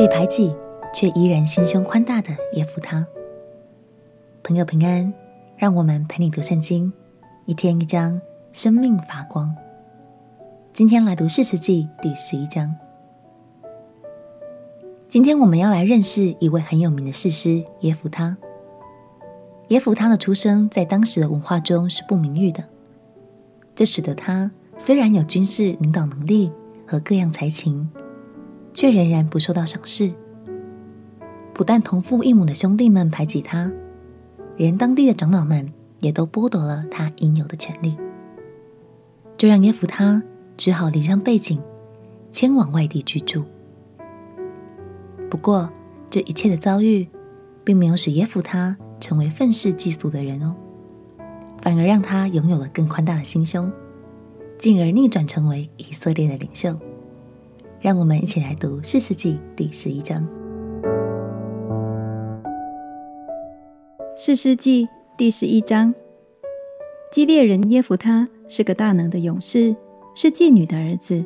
被排挤却依然心胸宽大的耶弗他。朋友平安，让我们陪你读圣经，一天一章，生命发光。今天来读士师记第十一章。今天我们要来认识一位很有名的士师耶弗他。耶弗他的出生在当时的文化中是不名誉的，这使得他虽然有军事领导能力和各样才情。却仍然不受到赏识，不但同父异母的兄弟们排挤他，连当地的长老们也都剥夺了他应有的权利，这让耶弗他只好离乡背井，迁往外地居住。不过，这一切的遭遇，并没有使耶弗他成为愤世嫉俗的人哦，反而让他拥有了更宽大的心胸，进而逆转成为以色列的领袖。让我们一起来读《士师记》第十一章。《士师记》第十一章，基列人耶弗他是个大能的勇士，是妓女的儿子。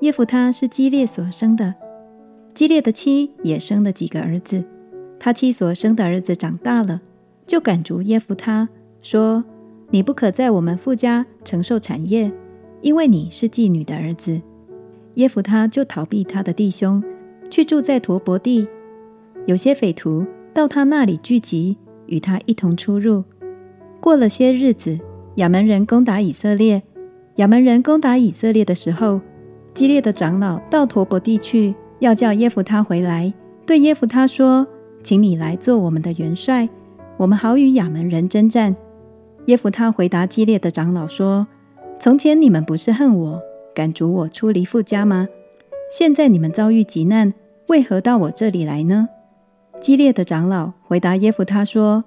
耶弗他是基列所生的，基列的妻也生了几个儿子。他妻所生的儿子长大了，就赶逐耶弗他，说：“你不可在我们父家承受产业，因为你是妓女的儿子。”耶弗他就逃避他的弟兄，去住在陀伯地。有些匪徒到他那里聚集，与他一同出入。过了些日子，亚扪人攻打以色列。亚扪人攻打以色列的时候，激烈的长老到陀伯地去，要叫耶弗他回来，对耶弗他说：“请你来做我们的元帅，我们好与亚扪人征战。”耶弗他回答激烈的长老说：“从前你们不是恨我？”敢逐我出离父家吗？现在你们遭遇急难，为何到我这里来呢？激烈的长老回答耶弗他说：“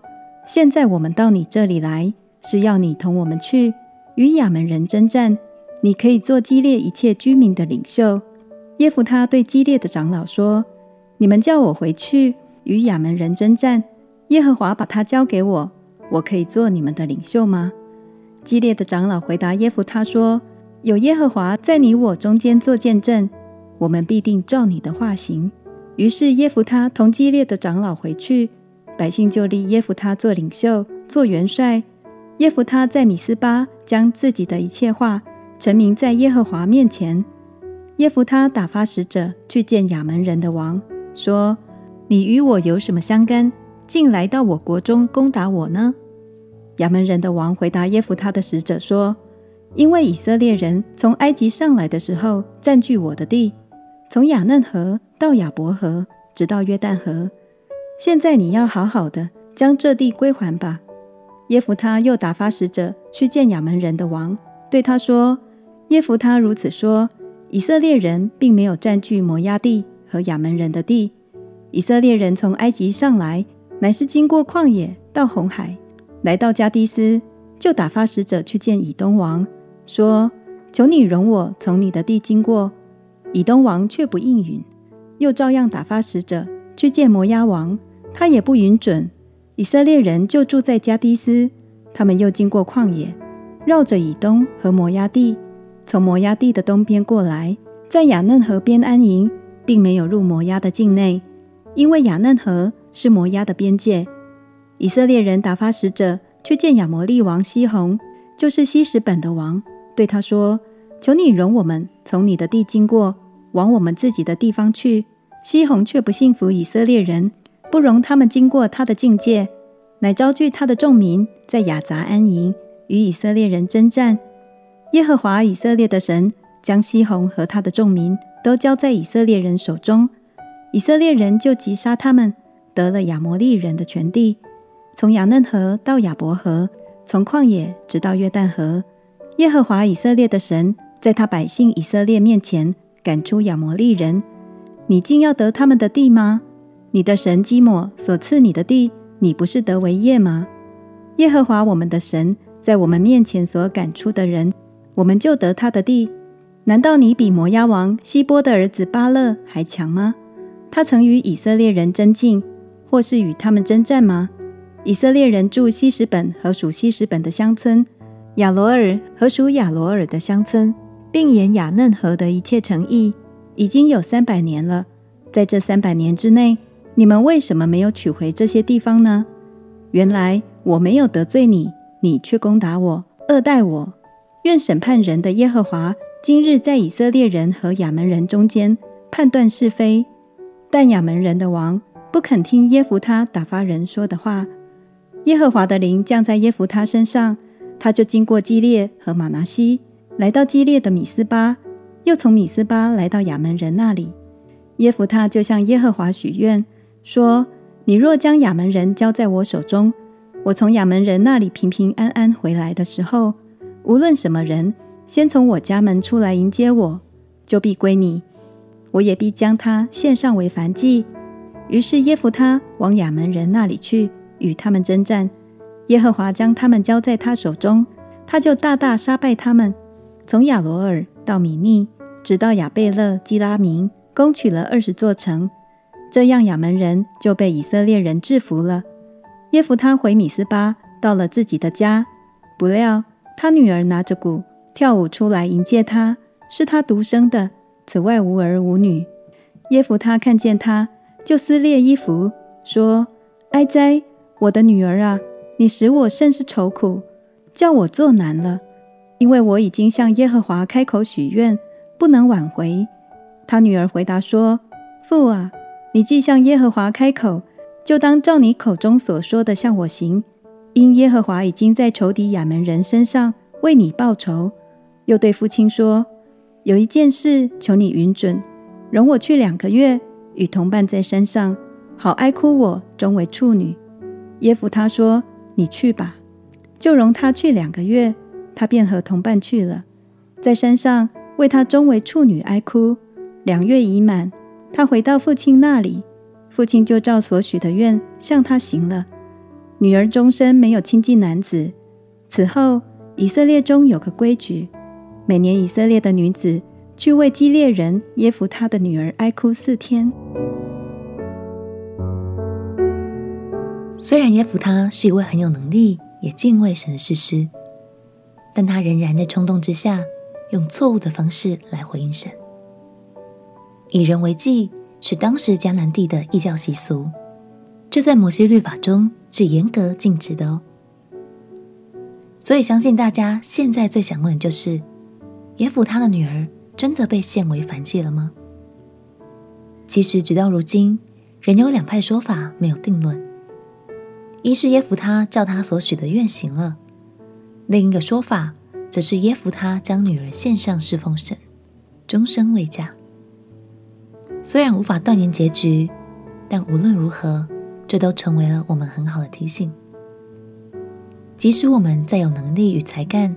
现在我们到你这里来，是要你同我们去与亚门人征战。你可以做激烈一切居民的领袖。”耶弗他对激烈的长老说：“你们叫我回去与亚门人征战，耶和华把他交给我，我可以做你们的领袖吗？”激烈的长老回答耶弗他说。有耶和华在你我中间做见证，我们必定照你的话行。于是耶弗他同基列的长老回去，百姓就立耶弗他做领袖、做元帅。耶弗他在米斯巴将自己的一切话陈明在耶和华面前。耶弗他打发使者去见亚门人的王，说：“你与我有什么相干？竟来到我国中攻打我呢？”亚门人的王回答耶弗他的使者说。因为以色列人从埃及上来的时候，占据我的地，从雅嫩河到亚伯河，直到约旦河。现在你要好好的将这地归还吧。耶弗他又打发使者去见亚扪人的王，对他说：“耶弗他如此说，以色列人并没有占据摩押地和亚扪人的地。以色列人从埃及上来，乃是经过旷野到红海，来到加低斯，就打发使者去见以东王。”说：“求你容我从你的地经过。”以东王却不应允，又照样打发使者去见摩押王，他也不允准。以色列人就住在加低斯，他们又经过旷野，绕着以东和摩押地，从摩押地的东边过来，在雅嫩河边安营，并没有入摩押的境内，因为雅嫩河是摩押的边界。以色列人打发使者去见亚摩利王西宏，就是希什本的王。对他说：“求你容我们从你的地经过，往我们自己的地方去。”西宏却不信服以色列人，不容他们经过他的境界，乃招聚他的众民在亚杂安营，与以色列人争战。耶和华以色列的神将西宏和他的众民都交在以色列人手中，以色列人就击杀他们，得了亚摩利人的全地，从亚嫩河到亚伯河，从旷野直到约旦河。耶和华以色列的神在他百姓以色列面前赶出亚摩利人，你竟要得他们的地吗？你的神基摩所赐你的地，你不是得为业吗？耶和华我们的神在我们面前所赶出的人，我们就得他的地。难道你比摩押王西波的儿子巴勒还强吗？他曾与以色列人争竞，或是与他们征战吗？以色列人住希实本和属希实本的乡村。亚罗尔和属亚罗尔的乡村，并沿亚嫩河的一切城邑，已经有三百年了。在这三百年之内，你们为什么没有取回这些地方呢？原来我没有得罪你，你却攻打我，恶待我。愿审判人的耶和华今日在以色列人和亚扪人中间判断是非。但亚扪人的王不肯听耶弗他打发人说的话，耶和华的灵降在耶弗他身上，他就经过基列和玛拿西，来到基列的米斯巴，又从米斯巴来到亚门人那里。耶弗他就向耶和华许愿说：“你若将亚门人交在我手中，我从亚门人那里平平安安回来的时候，无论什么人先从我家门出来迎接我，就必归你。我也必将他献上为燔祭。”于是耶弗他往亚门人那里去，与他们征战。耶和华将他们交在他手中，他就大大杀败他们，从亚罗尔到米尼，直到亚贝勒基拉明。攻取了二十座城，这样亚扪人就被以色列人制服了。耶弗他回米斯巴，到了自己的家，不料他女儿拿着鼓跳舞出来迎接他，是他独生的，此外无儿无女。耶弗他看见他，就撕裂衣服，说：“哀哉，我的女儿啊！你使我甚是愁苦，叫我作难了，因为我已经向耶和华开口许愿，不能挽回。”他女儿回答说：“父啊，你既向耶和华开口，就当照你口中所说的向我行。因耶和华已经在仇敌亚扪人身上为你报仇。”又对父亲说：“有一件事，求你允准，容我去两个月，与同伴在山上，好哀哭我终为处女。”耶弗他说：“你去吧。”就容他去两个月，他便和同伴去了，在山上为他终为处女哀哭。两月已满，他回到父亲那里，父亲就照所许的愿向他行了。女儿终身没有亲近男子。此后，以色列中有个规矩：每年以色列的女子去为基列人耶弗他的女儿哀哭四天。虽然耶弗他是一位很有能力也敬畏神的士师，但他仍然在冲动之下，用错误的方式来回应神。以人为祭是当时迦南地的异教习俗，这在摩西律法中是严格禁止的哦。所以，相信大家现在最想问的就是：耶弗他的女儿真的被献为燔祭了吗？其实，直到如今，仍有两派说法没有定论。一是耶弗他照他所许的愿行了；另一个说法则是耶弗他将女儿献上侍奉神，终身未嫁。虽然无法断言结局，但无论如何，这都成为了我们很好的提醒。即使我们再有能力与才干，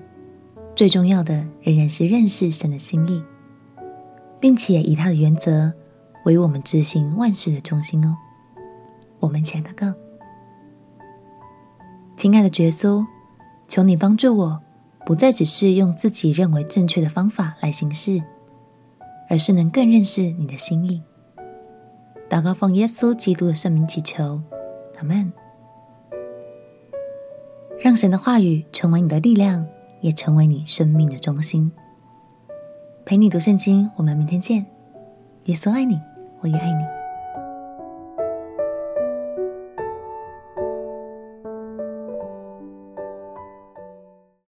最重要的仍然是认识神的心意，并且以他的原则为我们执行万事的中心哦。我们亲爱的哥，亲爱的耶稣，求你帮助我，不再只是用自己认为正确的方法来行事。而是能更认识你的心意。祷告奉耶稣基督的圣名祈求，阿门。让神的话语成为你的力量，也成为你生命的中心。陪你读圣经，我们明天见。耶稣爱你，我也爱你。